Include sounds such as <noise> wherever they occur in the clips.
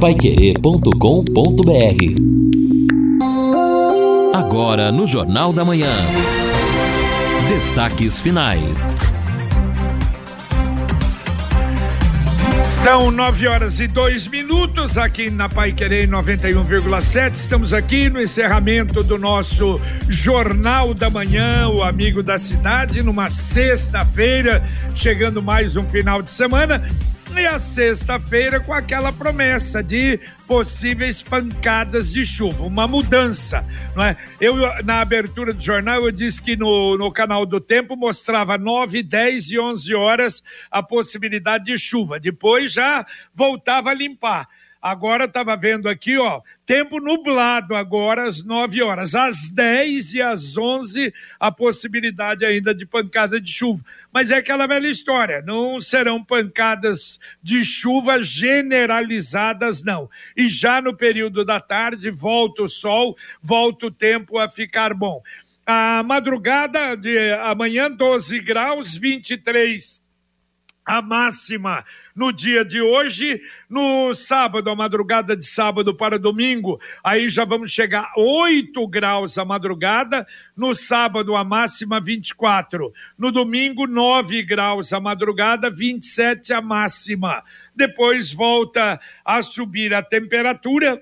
paiquerê.com.br Agora no Jornal da Manhã. Destaques finais. São nove horas e dois minutos aqui na Pai Querer 91,7. Estamos aqui no encerramento do nosso Jornal da Manhã, o Amigo da Cidade, numa sexta-feira, chegando mais um final de semana. E a sexta-feira com aquela promessa de possíveis pancadas de chuva, uma mudança, não é? Eu, na abertura do jornal, eu disse que no, no canal do Tempo mostrava 9, 10 e 11 horas a possibilidade de chuva. Depois já voltava a limpar. Agora estava vendo aqui, ó, tempo nublado agora às 9 horas, às 10 e às 11 a possibilidade ainda de pancada de chuva. Mas é aquela velha história, não serão pancadas de chuva generalizadas não. E já no período da tarde volta o sol, volta o tempo a ficar bom. A madrugada de amanhã 12 graus, 23 a máxima no dia de hoje, no sábado, a madrugada de sábado para domingo, aí já vamos chegar a 8 graus a madrugada, no sábado a máxima 24, no domingo 9 graus a madrugada, 27 a máxima. Depois volta a subir a temperatura,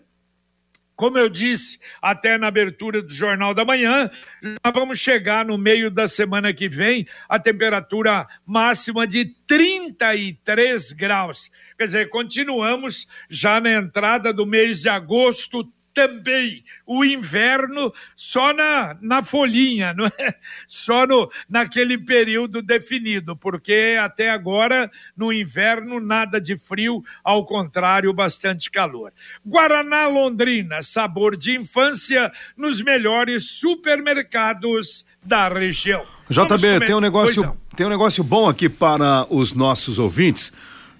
como eu disse até na abertura do Jornal da Manhã, já vamos chegar no meio da semana que vem a temperatura máxima de 33 graus. Quer dizer, continuamos já na entrada do mês de agosto também o inverno só na, na folhinha, não é? Só no, naquele período definido, porque até agora no inverno nada de frio, ao contrário, bastante calor. Guaraná Londrina, sabor de infância nos melhores supermercados da região. JB, tem um negócio, tem um negócio bom aqui para os nossos ouvintes.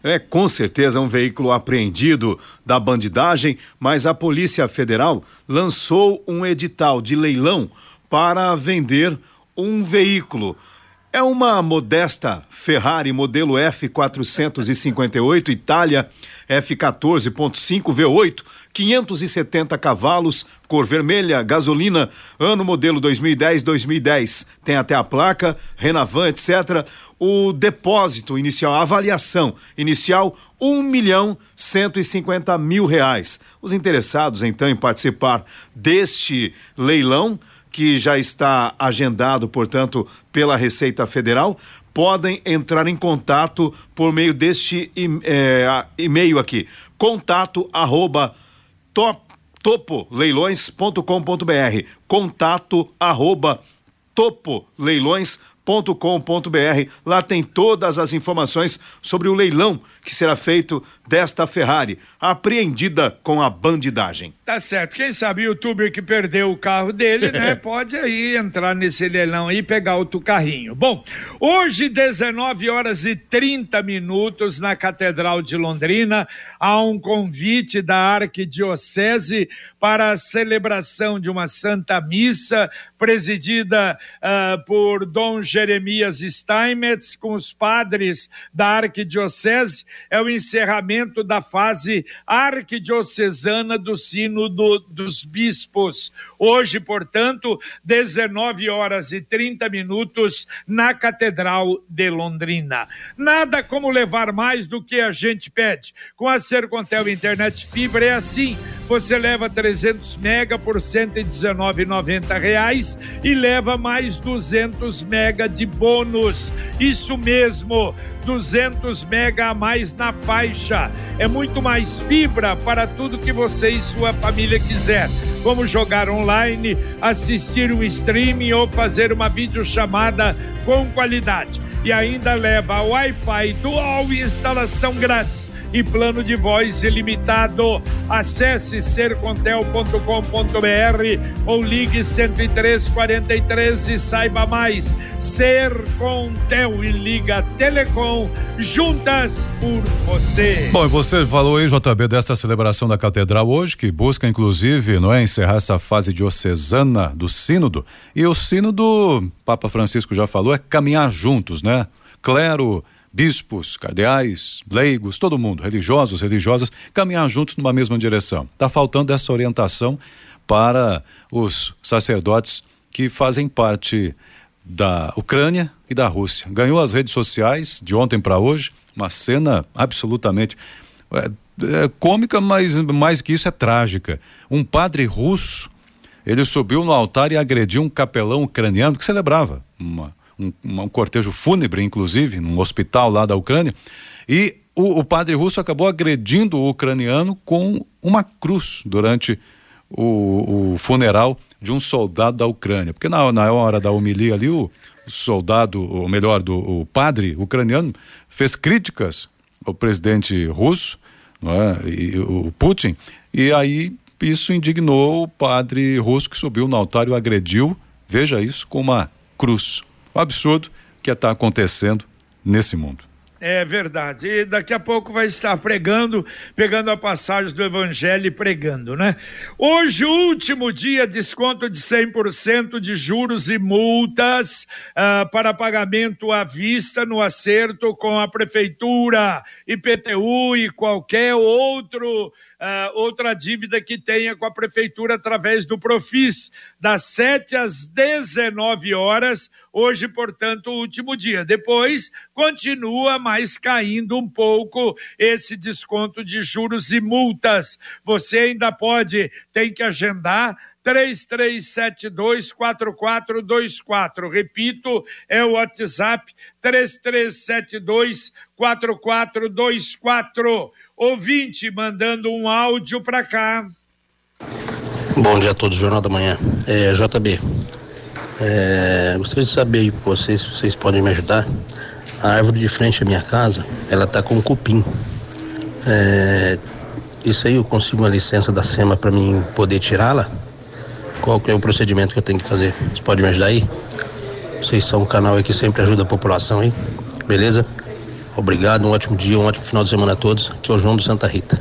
É com certeza um veículo apreendido da bandidagem, mas a Polícia Federal lançou um edital de leilão para vender um veículo. É uma modesta Ferrari modelo F458 Itália F14.5 V8 570 cavalos, cor vermelha, gasolina, ano modelo 2010-2010. Tem até a placa, Renavan, etc. O depósito inicial, a avaliação inicial, um milhão cento e cinquenta mil reais. Os interessados, então, em participar deste leilão, que já está agendado, portanto, pela Receita Federal, podem entrar em contato por meio deste é, e-mail aqui, contato arroba top, topoleilões.com.br. Contato arroba topoleilões.com.br com.br Lá tem todas as informações sobre o leilão que será feito desta Ferrari, apreendida com a bandidagem. Tá certo. Quem sabe o youtuber que perdeu o carro dele, né, <laughs> pode aí entrar nesse leilão e pegar outro carrinho. Bom, hoje 19 horas e 30 minutos na Catedral de Londrina, há um convite da Arquidiocese para a celebração de uma Santa Missa presidida uh, por Dom Jeremias Steinmetz com os padres da Arquidiocese. É o encerramento da fase arquidiocesana do Sínodo dos Bispos. Hoje, portanto, 19 horas e 30 minutos na Catedral de Londrina. Nada como levar mais do que a gente pede. Com a Sercontel Internet Fibra é assim. Você leva 300 mega por 119,90 reais e leva mais 200 mega de bônus. Isso mesmo. 200 mega a mais na faixa. É muito mais fibra para tudo que você e sua família quiser. Como jogar online, assistir um streaming ou fazer uma videochamada com qualidade. E ainda leva Wi-Fi dual e instalação grátis e plano de voz ilimitado. Acesse sercontel.com.br ou ligue 10343 e saiba mais. Sercontel e Liga Telecom, juntas por você. Bom, e você falou aí, JB, desta celebração da Catedral hoje, que busca, inclusive, não é, encerrar essa fase diocesana do Sínodo. E o Sínodo, Papa Francisco já falou, é caminhar juntos, né? Clero, bispos, cardeais, leigos, todo mundo, religiosos, religiosas, caminhar juntos numa mesma direção. Está faltando essa orientação para os sacerdotes que fazem parte da Ucrânia e da Rússia. Ganhou as redes sociais de ontem para hoje, uma cena absolutamente é, é, cômica, mas mais que isso é trágica. Um padre russo, ele subiu no altar e agrediu um capelão ucraniano que celebrava uma, um, um cortejo fúnebre, inclusive, num hospital lá da Ucrânia, e o, o padre russo acabou agredindo o ucraniano com uma cruz durante o, o funeral de um soldado da Ucrânia. Porque na, na hora da homilia ali, o soldado, ou melhor, do, o padre ucraniano, fez críticas ao presidente russo, é? e, o Putin, e aí isso indignou o padre russo que subiu no altar e o agrediu, veja isso, com uma cruz. O absurdo que está acontecendo nesse mundo. É verdade. E daqui a pouco vai estar pregando, pegando a passagem do Evangelho e pregando, né? Hoje, último dia, desconto de 100% de juros e multas uh, para pagamento à vista no acerto com a Prefeitura, IPTU e qualquer outro uh, outra dívida que tenha com a prefeitura através do Profis, das 7 às 19 horas. Hoje, portanto, o último dia. Depois, continua mais caindo um pouco esse desconto de juros e multas. Você ainda pode, tem que agendar 33724424. Repito, é o WhatsApp 33724424 ouvinte mandando um áudio para cá. Bom dia a todos, Jornal da Manhã. É, JB, é, gostaria de saber vocês, se vocês podem me ajudar. A árvore de frente à minha casa, ela tá com cupim. É, isso aí eu consigo uma licença da SEMA para mim poder tirá-la? Qual que é o procedimento que eu tenho que fazer? Você pode me ajudar aí? Vocês são um canal aí que sempre ajuda a população, hein? Beleza? Obrigado, um ótimo dia, um ótimo final de semana a todos. Aqui é o João do Santa Rita.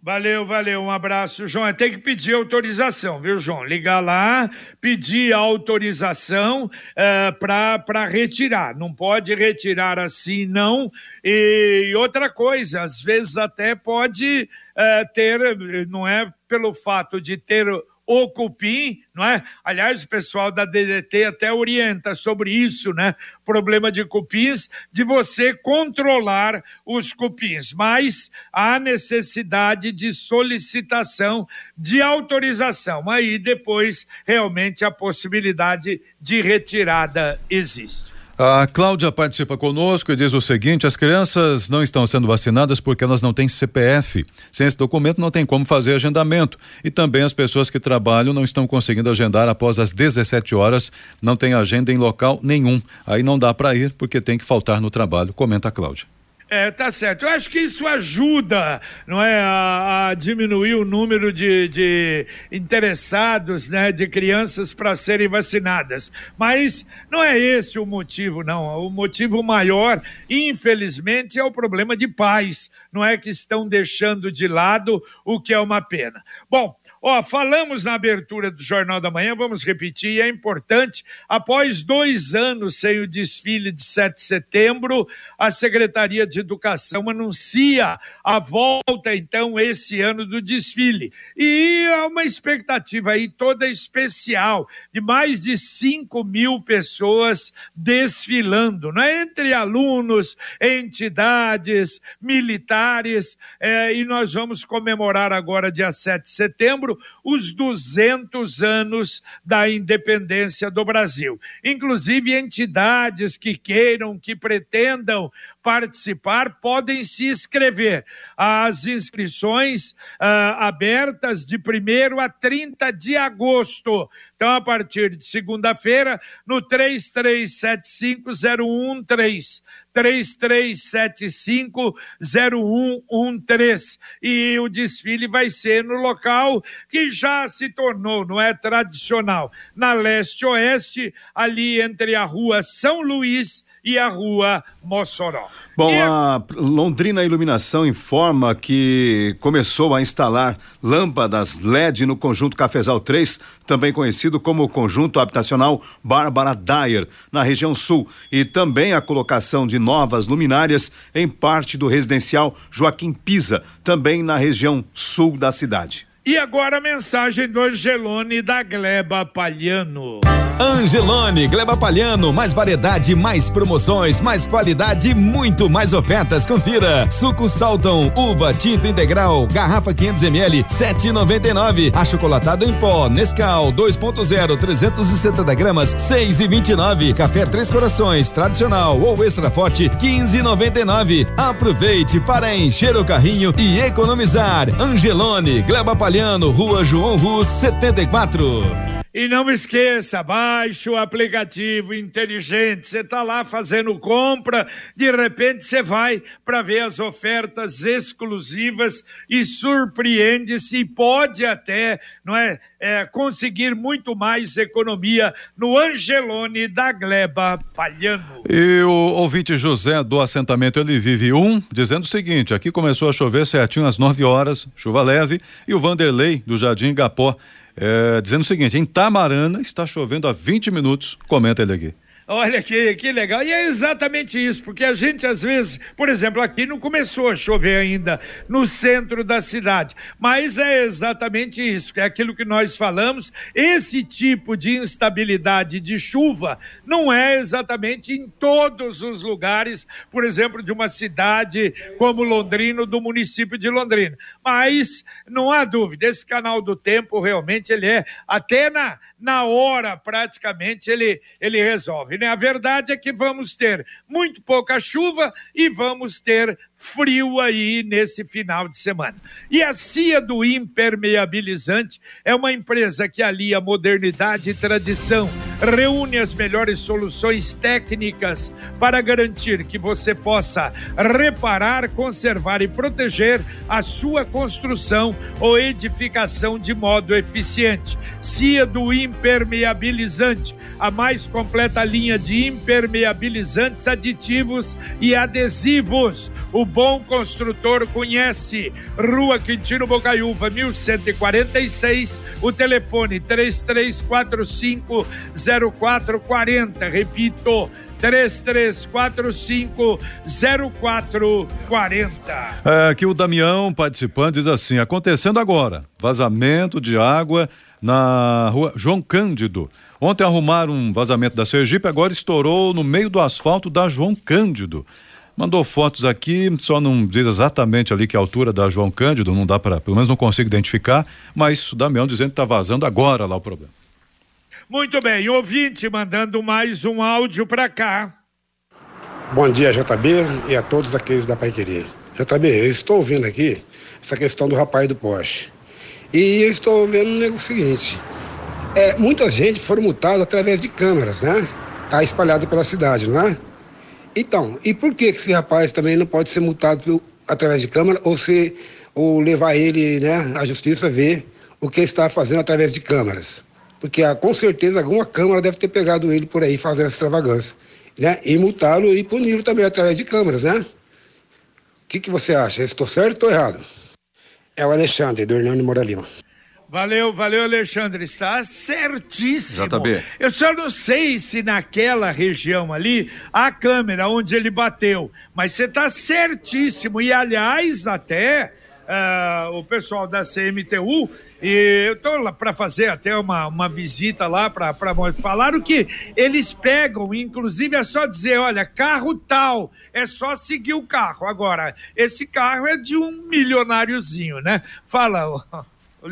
Valeu, valeu, um abraço, João. Tem que pedir autorização, viu, João? Ligar lá, pedir autorização uh, eh, para retirar. Não pode retirar assim, não. E outra coisa, às vezes até pode uh, ter, não é pelo fato de ter o cupim, não é? Aliás, o pessoal da DDT até orienta sobre isso, né? Problema de cupins, de você controlar os cupins, mas há necessidade de solicitação de autorização. Aí depois realmente a possibilidade de retirada existe. A Cláudia participa conosco e diz o seguinte: as crianças não estão sendo vacinadas porque elas não têm CPF. Sem esse documento não tem como fazer agendamento. E também as pessoas que trabalham não estão conseguindo agendar após as 17 horas, não tem agenda em local nenhum. Aí não dá para ir porque tem que faltar no trabalho, comenta a Cláudia. É, tá certo. Eu acho que isso ajuda, não é, a, a diminuir o número de, de, interessados, né, de crianças para serem vacinadas. Mas não é esse o motivo, não. O motivo maior, infelizmente, é o problema de pais, não é que estão deixando de lado o que é uma pena. Bom, Ó, falamos na abertura do Jornal da Manhã, vamos repetir, é importante. Após dois anos sem o desfile de 7 de setembro, a Secretaria de Educação anuncia a volta, então, esse ano do desfile. E há uma expectativa aí toda especial, de mais de 5 mil pessoas desfilando, né? entre alunos, entidades, militares, é, e nós vamos comemorar agora, dia 7 de setembro, os 200 anos da independência do Brasil. Inclusive, entidades que queiram, que pretendam participar podem se inscrever. As inscrições uh, abertas de 1 a 30 de agosto. Então, a partir de segunda-feira, no 33750113. 33750113. E o desfile vai ser no local que já se tornou, não é tradicional, na leste-oeste, ali entre a rua São Luís e a rua Mossoró. Bom, e a Londrina Iluminação informa que começou a instalar lâmpadas LED no conjunto Cafezal 3, também conhecido como conjunto habitacional Bárbara Dyer, na região sul, e também a colocação de novas luminárias em parte do residencial Joaquim Pisa, também na região sul da cidade. E agora a mensagem do Angelone da Gleba Palhano. Angelone, Gleba Palhano, mais variedade, mais promoções, mais qualidade, muito mais ofertas. Confira. Suco Salton, uva tinta integral, garrafa 500 ml, 7,99. Achocolatado em pó, Nescau 2.0, 370 gramas, 6,29. Café Três Corações, tradicional ou extra forte, 15,99. Aproveite para encher o carrinho e economizar. Angelone, Gleba Palhano Rua João Rus, 74. E não esqueça, baixe o aplicativo inteligente. Você está lá fazendo compra, de repente você vai para ver as ofertas exclusivas e surpreende-se e pode até, não é, é, conseguir muito mais economia no Angelone da Gleba Palhano. E o ouvinte José do assentamento Ele Vive 1 dizendo o seguinte: aqui começou a chover certinho às 9 horas, chuva leve, e o Vanderlei do Jardim Gapó é, dizendo o seguinte: em Tamarana está chovendo há 20 minutos. Comenta ele aqui. Olha que, que legal. E é exatamente isso, porque a gente às vezes, por exemplo, aqui não começou a chover ainda no centro da cidade, mas é exatamente isso, é aquilo que nós falamos. Esse tipo de instabilidade de chuva não é exatamente em todos os lugares, por exemplo, de uma cidade como Londrina, do município de Londrina. Mas não há dúvida, esse canal do tempo realmente ele é até na, na hora praticamente ele, ele resolve. Né? A verdade é que vamos ter muito pouca chuva e vamos ter frio aí nesse final de semana. E a CIA do Impermeabilizante é uma empresa que alia modernidade e tradição, reúne as melhores soluções técnicas para garantir que você possa reparar, conservar e proteger a sua construção ou edificação de modo eficiente. CIA do Impermeabilizante, a mais completa linha de impermeabilizantes, aditivos e adesivos. O bom construtor conhece. Rua Quintino Bocaiúva, 1146. O telefone 3345 0440. Repito, 3345 0440. É, aqui o Damião, participante, diz assim: acontecendo agora, vazamento de água na rua João Cândido. Ontem arrumaram um vazamento da Sergipe, agora estourou no meio do asfalto da João Cândido. Mandou fotos aqui, só não diz exatamente ali que a altura da João Cândido, não dá para, pelo menos não consigo identificar, mas o Damião dizendo que está vazando agora lá o problema. Muito bem, ouvinte mandando mais um áudio para cá. Bom dia, JB, e a todos aqueles da Pai Querer. JB, eu estou ouvindo aqui essa questão do rapaz do Porsche. E eu estou vendo o seguinte: é, muita gente foram multados através de câmeras, né? Tá espalhado pela cidade, não é? Então, e por que esse rapaz também não pode ser multado pelo, através de câmera ou, ser, ou levar ele né, à justiça ver o que ele está fazendo através de câmeras? Porque ah, com certeza alguma câmara deve ter pegado ele por aí fazendo essa extravagância. Né? E multá-lo e puni-lo também através de câmeras, né? O que, que você acha? Estou certo ou errado? É o Alexandre, do Hernani Moralima. Valeu, valeu, Alexandre. Está certíssimo. JB. Eu só não sei se naquela região ali a câmera onde ele bateu, mas você está certíssimo. E, aliás, até uh, o pessoal da CMTU, e eu estou lá para fazer até uma, uma visita lá para falaram que eles pegam, inclusive é só dizer, olha, carro tal, é só seguir o carro. Agora, esse carro é de um milionáriozinho, né? Fala.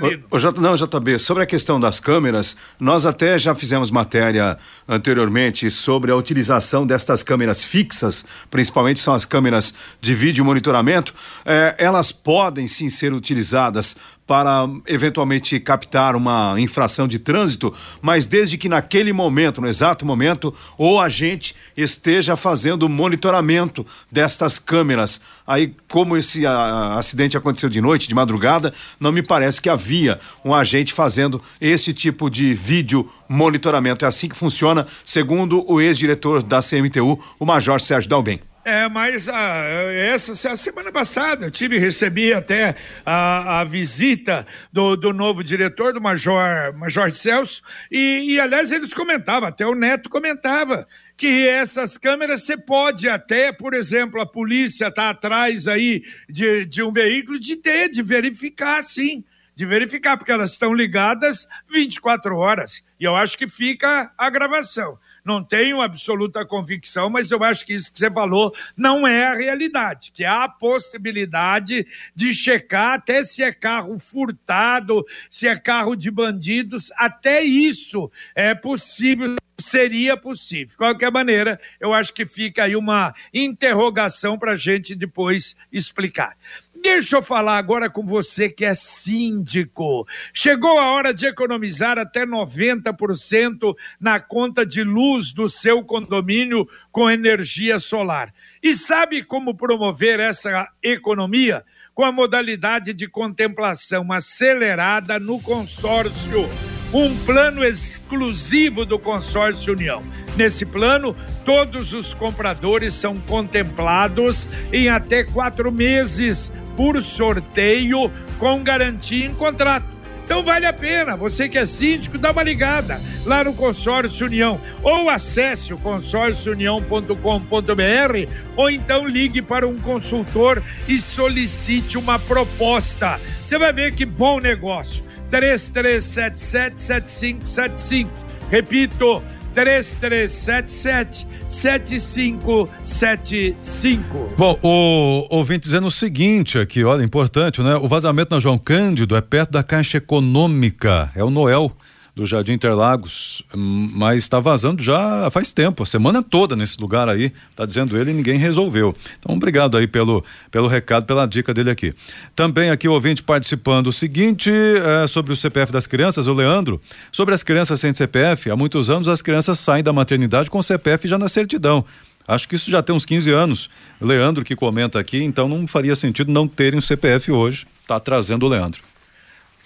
O, o, J, não, JB, sobre a questão das câmeras, nós até já fizemos matéria anteriormente sobre a utilização destas câmeras fixas, principalmente são as câmeras de vídeo monitoramento. É, elas podem sim ser utilizadas para eventualmente captar uma infração de trânsito, mas desde que naquele momento, no exato momento, o agente esteja fazendo monitoramento destas câmeras. Aí, como esse a, acidente aconteceu de noite, de madrugada, não me parece que havia um agente fazendo esse tipo de vídeo monitoramento. É assim que funciona, segundo o ex-diretor da CMTU, o Major Sérgio Dalben. É, mas a, ah, essa a semana passada eu tive recebi até a, a visita do, do novo diretor, do Major, Major Celso, e, e aliás eles comentavam, até o Neto comentava, que essas câmeras você pode até, por exemplo, a polícia tá atrás aí de, de um veículo, de ter, de verificar sim, de verificar, porque elas estão ligadas 24 horas. E eu acho que fica a gravação não tenho absoluta convicção, mas eu acho que isso que você falou não é a realidade, que há a possibilidade de checar até se é carro furtado, se é carro de bandidos, até isso é possível seria possível. De qualquer maneira, eu acho que fica aí uma interrogação para a gente depois explicar. Deixa eu falar agora com você que é síndico. Chegou a hora de economizar até 90% na conta de luz do seu condomínio com energia solar. E sabe como promover essa economia? Com a modalidade de contemplação acelerada no consórcio um plano exclusivo do Consórcio União. Nesse plano, todos os compradores são contemplados em até quatro meses por sorteio com garantia em contrato. Então vale a pena, você que é síndico, dá uma ligada lá no Consórcio União ou acesse o consórciounião.com.br ou então ligue para um consultor e solicite uma proposta. Você vai ver que bom negócio. 33777575. Repito, 3377 7575. Bom, o ouvinte dizendo o seguinte aqui, olha, importante, né? O vazamento na João Cândido é perto da Caixa Econômica, é o Noel do Jardim Interlagos, mas está vazando já faz tempo, a semana toda nesse lugar aí, está dizendo ele e ninguém resolveu. Então, obrigado aí pelo, pelo recado, pela dica dele aqui. Também aqui o ouvinte participando o seguinte, é, sobre o CPF das crianças, o Leandro, sobre as crianças sem CPF, há muitos anos as crianças saem da maternidade com CPF já na certidão. Acho que isso já tem uns 15 anos. Leandro que comenta aqui, então não faria sentido não terem um CPF hoje. Está trazendo o Leandro.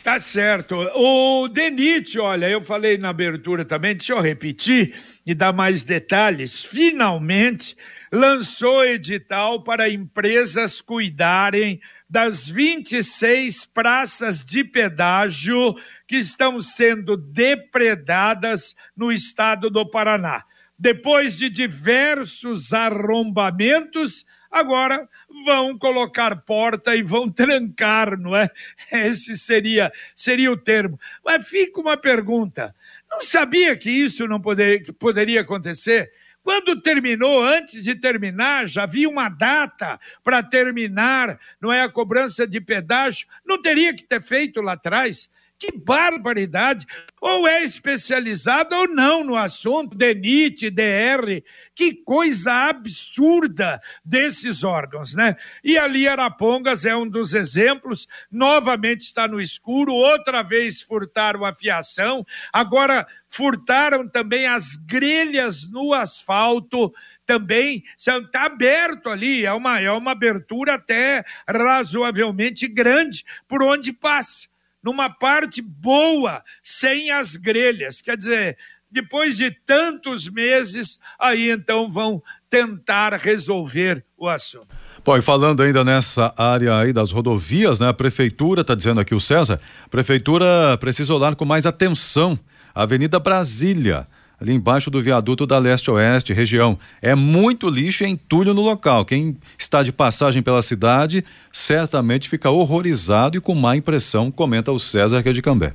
Tá certo. O Denite, olha, eu falei na abertura também, deixa eu repetir e dar mais detalhes. Finalmente lançou edital para empresas cuidarem das 26 praças de pedágio que estão sendo depredadas no estado do Paraná. Depois de diversos arrombamentos, agora vão colocar porta e vão trancar, não é? <laughs> Esse seria, seria o termo. Mas fica uma pergunta: não sabia que isso não poder, poderia acontecer? Quando terminou, antes de terminar, já havia uma data para terminar, não é a cobrança de pedágio, não teria que ter feito lá atrás. Que barbaridade! Ou é especializado ou não no assunto, DENIT, DR, que coisa absurda desses órgãos, né? E ali Arapongas é um dos exemplos, novamente está no escuro, outra vez furtaram a fiação, agora furtaram também as grelhas no asfalto, também está aberto ali, é uma, é uma abertura até razoavelmente grande por onde passa numa parte boa, sem as grelhas. Quer dizer, depois de tantos meses, aí então vão tentar resolver o assunto. Bom, e falando ainda nessa área aí das rodovias, né? A prefeitura, está dizendo aqui o César, a prefeitura precisa olhar com mais atenção a Avenida Brasília ali embaixo do viaduto da leste-oeste, região. É muito lixo e entulho no local. Quem está de passagem pela cidade certamente fica horrorizado e com má impressão, comenta o César que é de Cambé.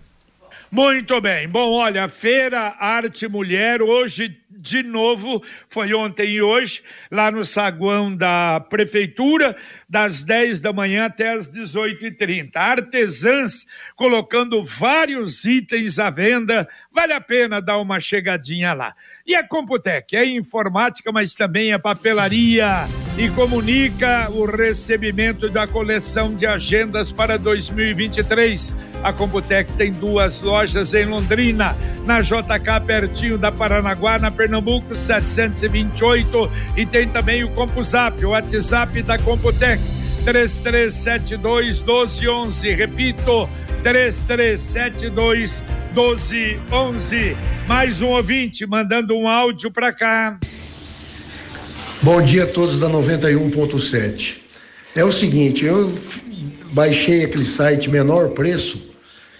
Muito bem. Bom, olha, Feira Arte Mulher, hoje de novo, foi ontem e hoje, lá no saguão da Prefeitura, das 10 da manhã até as 18h30. Artesãs colocando vários itens à venda, vale a pena dar uma chegadinha lá. E a Computec é informática, mas também é papelaria e comunica o recebimento da coleção de agendas para 2023. A Computec tem duas lojas em Londrina, na JK pertinho da Paranaguá, na Pernambuco 728 e tem também o CompuZap, o WhatsApp da Computec 3372 1211. Repito, 3372 1211. Mais um ouvinte mandando um áudio para cá. Bom dia a todos da 91.7. É o seguinte, eu baixei aquele site menor preço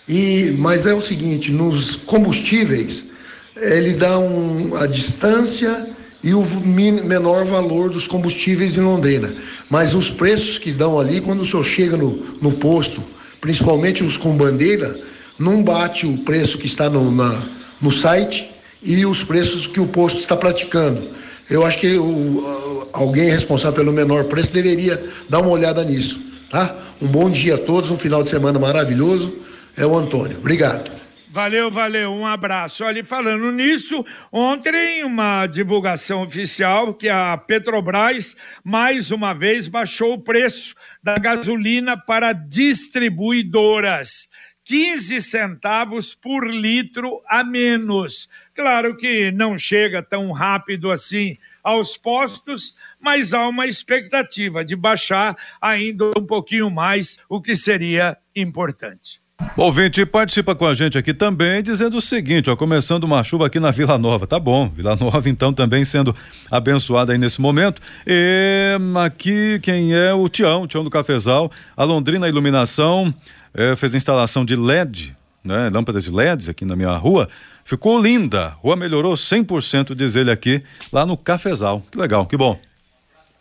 e mas é o seguinte, nos combustíveis ele dá um, a distância e o menor valor dos combustíveis em Londrina. Mas os preços que dão ali, quando o senhor chega no, no posto, principalmente os com bandeira, não bate o preço que está no, na, no site e os preços que o posto está praticando. Eu acho que o, alguém responsável pelo menor preço deveria dar uma olhada nisso, tá? Um bom dia a todos, um final de semana maravilhoso. É o Antônio. Obrigado. Valeu, valeu, um abraço. Olha, falando nisso, ontem uma divulgação oficial que a Petrobras mais uma vez baixou o preço da gasolina para distribuidoras. 15 centavos por litro a menos. Claro que não chega tão rápido assim aos postos, mas há uma expectativa de baixar ainda um pouquinho mais, o que seria importante. O ouvinte participa com a gente aqui também, dizendo o seguinte, ó, começando uma chuva aqui na Vila Nova, tá bom, Vila Nova então também sendo abençoada aí nesse momento, e aqui quem é? O Tião, Tião do Cafezal, a Londrina Iluminação, é, fez instalação de LED, né, lâmpadas de LEDs aqui na minha rua, ficou linda, a rua melhorou 100%, diz ele aqui, lá no Cafezal, que legal, que bom.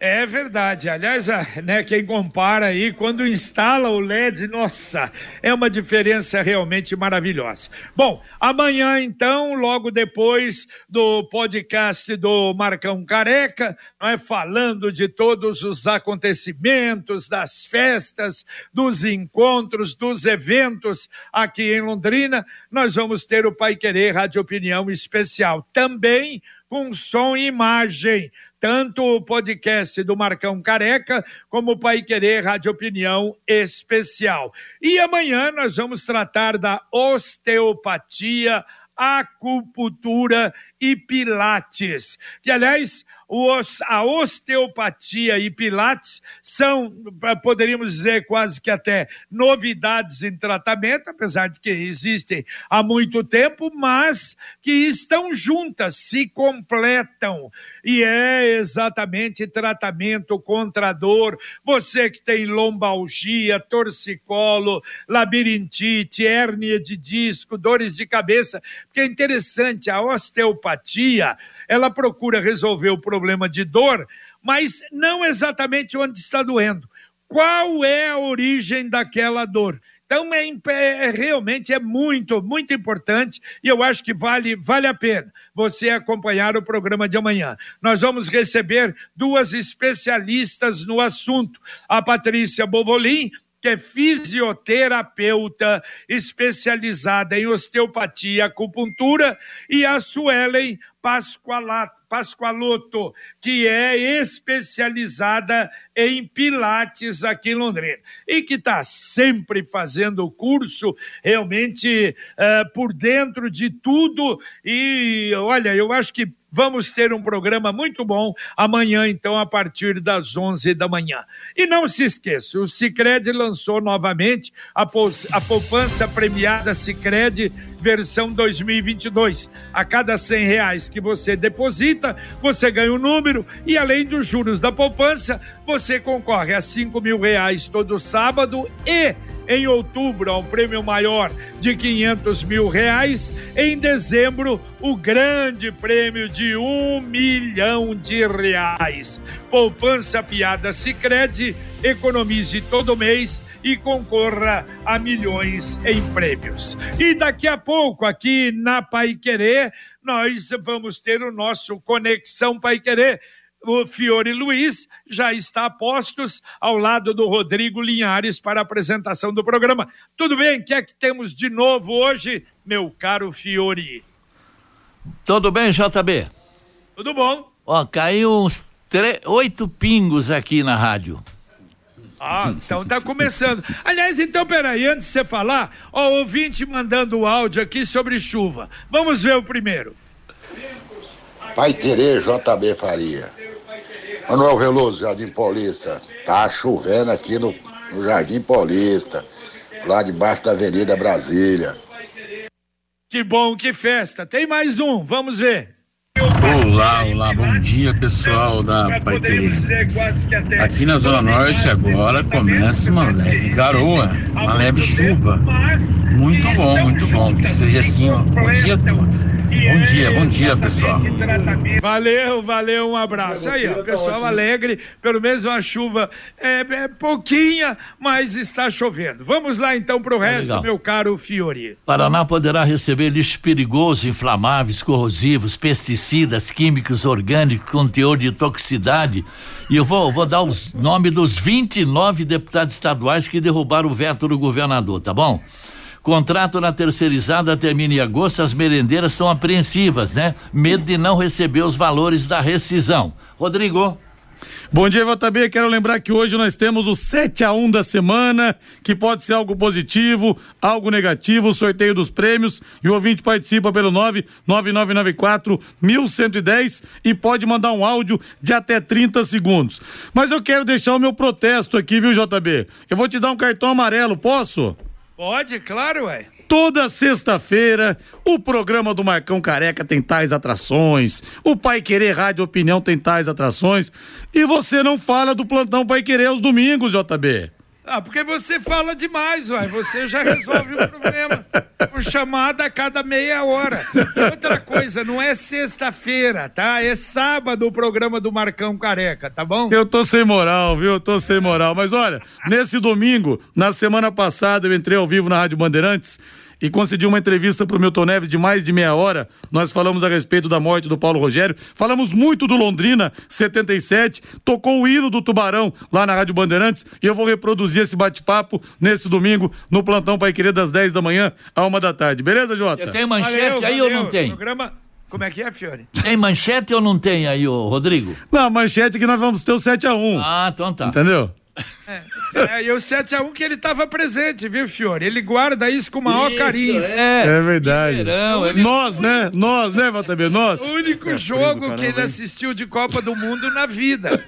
É verdade. Aliás, né, quem compara aí, quando instala o LED, nossa, é uma diferença realmente maravilhosa. Bom, amanhã, então, logo depois do podcast do Marcão Careca, é falando de todos os acontecimentos, das festas, dos encontros, dos eventos aqui em Londrina, nós vamos ter o Pai Querer Rádio Opinião Especial. Também com som e imagem tanto o podcast do Marcão Careca, como o Pai Querer Rádio Opinião Especial. E amanhã nós vamos tratar da osteopatia, acupuntura e pilates, que aliás a osteopatia e pilates são, poderíamos dizer, quase que até novidades em tratamento, apesar de que existem há muito tempo, mas que estão juntas, se completam. E é exatamente tratamento contra dor. Você que tem lombalgia, torcicolo, labirintite, hérnia de disco, dores de cabeça, porque é interessante, a osteopatia ela procura resolver o problema de dor, mas não exatamente onde está doendo. Qual é a origem daquela dor? Então, é, é, realmente é muito, muito importante e eu acho que vale, vale a pena você acompanhar o programa de amanhã. Nós vamos receber duas especialistas no assunto: a Patrícia Bovolin, que é fisioterapeuta especializada em osteopatia e acupuntura, e a Suelen Pascoaloto, que é especializada em Pilates aqui em Londrina e que está sempre fazendo o curso, realmente uh, por dentro de tudo. E olha, eu acho que Vamos ter um programa muito bom amanhã, então, a partir das 11 da manhã. E não se esqueça, o Cicred lançou novamente a, a poupança premiada Cicred versão 2022. A cada 100 reais que você deposita, você ganha um número e além dos juros da poupança, você concorre a 5 mil reais todo sábado e em outubro a um prêmio maior de 500 mil reais. Em dezembro, o grande prêmio de um milhão de reais. Poupança Piada Sicredi economize todo mês e concorra a milhões em prêmios. E daqui a pouco, aqui na Pai Querer, nós vamos ter o nosso Conexão Pai Querer o Fiore Luiz já está a postos ao lado do Rodrigo Linhares para a apresentação do programa. Tudo bem? O que é que temos de novo hoje, meu caro Fiore? Tudo bem, JB? Tudo bom. Ó, caiu uns oito pingos aqui na rádio. Ah, então tá começando. Aliás, então, peraí, antes de você falar, ó, o ouvinte mandando o áudio aqui sobre chuva. Vamos ver o primeiro. Pai Querer, JB Faria. Manuel Veloso, Jardim Paulista. Tá chovendo aqui no, no Jardim Paulista, lá debaixo da Avenida Brasília. Que bom, que festa. Tem mais um, vamos ver. Olá, olá, bom dia pessoal da Pai Aqui na Zona Norte agora começa uma leve garoa, uma leve chuva. Muito bom, muito bom. Que seja assim o dia todo. Bom dia, bom dia, pessoal. Valeu, valeu, um abraço. Aí, ó, pessoal alegre, pelo menos uma chuva é, é pouquinha, mas está chovendo. Vamos lá então para o resto, Legal. meu caro Fiori. Paraná poderá receber lixo perigoso, inflamáveis, corrosivos, pesticidas, químicos orgânicos com teor de toxicidade. E eu vou, vou dar os nomes dos 29 deputados estaduais que derrubaram o veto do governador, tá bom? Contrato na terceirizada termina em agosto, as merendeiras são apreensivas, né? Medo de não receber os valores da rescisão. Rodrigo. Bom dia, JB. Quero lembrar que hoje nós temos o 7 a 1 da semana, que pode ser algo positivo, algo negativo, o sorteio dos prêmios. E o ouvinte participa pelo 99994 1110 e pode mandar um áudio de até 30 segundos. Mas eu quero deixar o meu protesto aqui, viu, JB? Eu vou te dar um cartão amarelo, posso? Pode, claro, ué. Toda sexta-feira, o programa do Marcão Careca tem tais atrações, o Pai Querer Rádio Opinião tem tais atrações, e você não fala do plantão Pai Querer aos domingos, JB. Ah, porque você fala demais, uai. Você já resolve o problema. Por chamada a cada meia hora. Outra coisa, não é sexta-feira, tá? É sábado o programa do Marcão Careca, tá bom? Eu tô sem moral, viu? Eu tô sem moral. Mas olha, nesse domingo, na semana passada, eu entrei ao vivo na Rádio Bandeirantes e concedi uma entrevista para o Milton Neves de mais de meia hora. Nós falamos a respeito da morte do Paulo Rogério, falamos muito do Londrina 77, tocou o hino do Tubarão lá na Rádio Bandeirantes e eu vou reproduzir esse bate-papo nesse domingo no plantão Pai Querer das 10 da manhã à uma da tarde. Beleza, Jota? Você tem manchete valeu, aí valeu. ou não tem? Programa... Como é que é, Fiore? Tem manchete ou não tem aí, ô Rodrigo? Não, manchete é que nós vamos ter o 7x1. Ah, então tá. Entendeu? É, é, e o 7x1 que ele estava presente, viu, Fiore? Ele guarda isso com o maior isso, carinho. É, é verdade. Verão, é nós, né? Nós, né, Valtamir? Nós. O único é jogo que ele assistiu de Copa do Mundo na vida.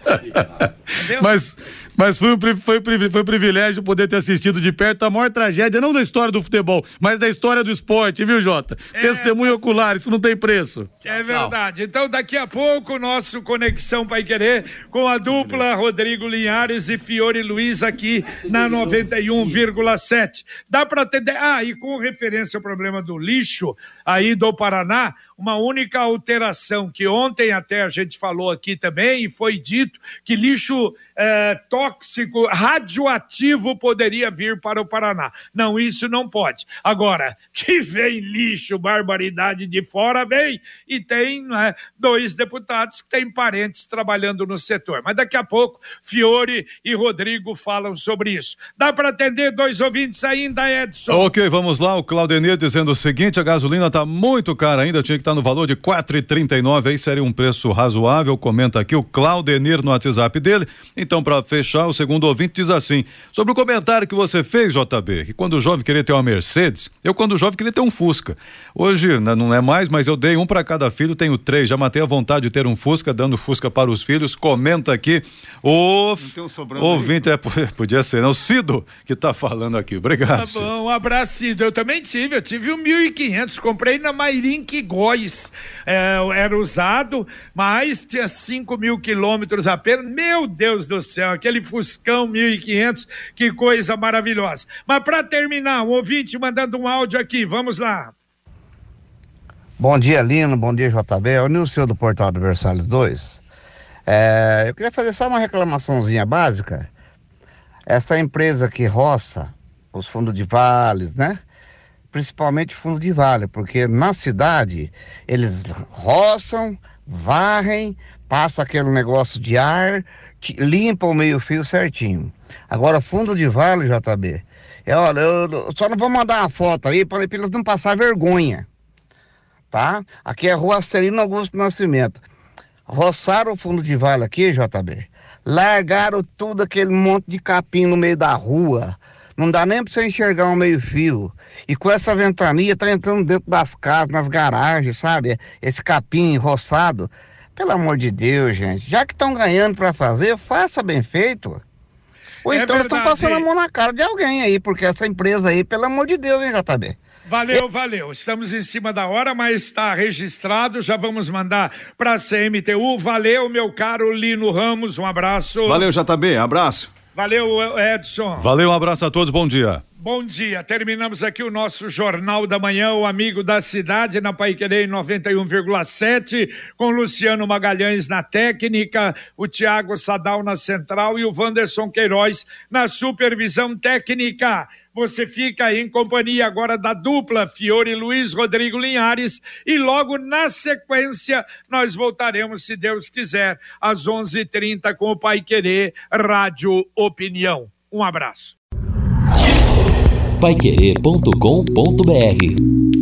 <laughs> Mas, mas foi, um, foi, foi um privilégio poder ter assistido de perto a maior tragédia, não da história do futebol, mas da história do esporte, viu, Jota? É, Testemunho ocular, isso não tem preço. É verdade. Então, daqui a pouco, nosso Conexão Pai Querer com a dupla Rodrigo Linhares e Fiore Luiz aqui na 91,7. Dá para atender. Ah, e com referência ao problema do lixo aí do Paraná, uma única alteração que ontem até a gente falou aqui também e foi dito que lixo é, tóxico, radioativo poderia vir para o Paraná. Não, isso não pode. Agora, <laughs> que vem lixo, barbaridade de fora, vem. E tem né, dois deputados que têm parentes trabalhando no setor. Mas daqui a pouco, Fiore e Rodrigo falam sobre isso. Dá para atender dois ouvintes ainda, Edson? Ok, vamos lá. O Claudenir dizendo o seguinte: a gasolina está muito cara ainda, tinha que estar tá no valor de quatro e aí seria um preço razoável. Comenta aqui o Claudenir no WhatsApp dele. Então, para fechar, o segundo ouvinte diz assim: sobre o comentário que você fez, JB, que quando o jovem queria ter uma Mercedes, eu, quando jovem, queria ter um Fusca. Hoje né, não é mais, mas eu dei um para cada filho, tenho três. Já matei a vontade de ter um Fusca, dando Fusca para os filhos. Comenta aqui. O um ouvinte, é, <laughs> podia ser, não? O Cido que está falando aqui. Obrigado. Tá bom, um abraço, Cido. Eu também tive, eu tive um 1.500, comprei na Mairink Góis. É, era usado, mas tinha 5 mil quilômetros apenas. Meu Deus do céu, aquele Fuscão 1500, que coisa maravilhosa. Mas para terminar, um ouvinte mandando um áudio aqui, vamos lá. Bom dia, Lino, bom dia, JB. É o Nilson do Portal Versalhes 2. É, eu queria fazer só uma reclamaçãozinha básica. Essa empresa que roça os fundos de vales, né? Principalmente fundo de vale, porque na cidade eles roçam, varrem, passa aquele negócio de ar, limpa o meio-fio certinho. Agora, fundo de vale, JB, é, olha, eu só não vou mandar uma foto aí para eles não passar vergonha. Tá? Aqui é Rua Celino Augusto Nascimento. roçaram o fundo de vale aqui, JB. Largaram tudo aquele monte de capim no meio da rua. Não dá nem para você enxergar um meio-fio. E com essa ventania tá entrando dentro das casas, nas garagens, sabe? Esse capim roçado. Pelo amor de Deus, gente. Já que estão ganhando para fazer, faça bem feito. Ou É então eles estão passando a mão na cara de alguém aí, porque essa empresa aí, pelo amor de Deus, hein, JB? Valeu, valeu. Estamos em cima da hora, mas está registrado. Já vamos mandar para a CMTU. Valeu, meu caro Lino Ramos. Um abraço. Valeu, JB, abraço. Valeu, Edson. Valeu, um abraço a todos, bom dia. Bom dia, terminamos aqui o nosso Jornal da Manhã, o Amigo da Cidade, na Paiquerê 91,7, com Luciano Magalhães na técnica, o Tiago Sadal na central e o Wanderson Queiroz na supervisão técnica. Você fica em companhia agora da dupla Fiore Luiz Rodrigo Linhares e logo na sequência nós voltaremos, se Deus quiser, às 11:30 com o Pai Querer Rádio Opinião. Um abraço. Paiquerê.com.br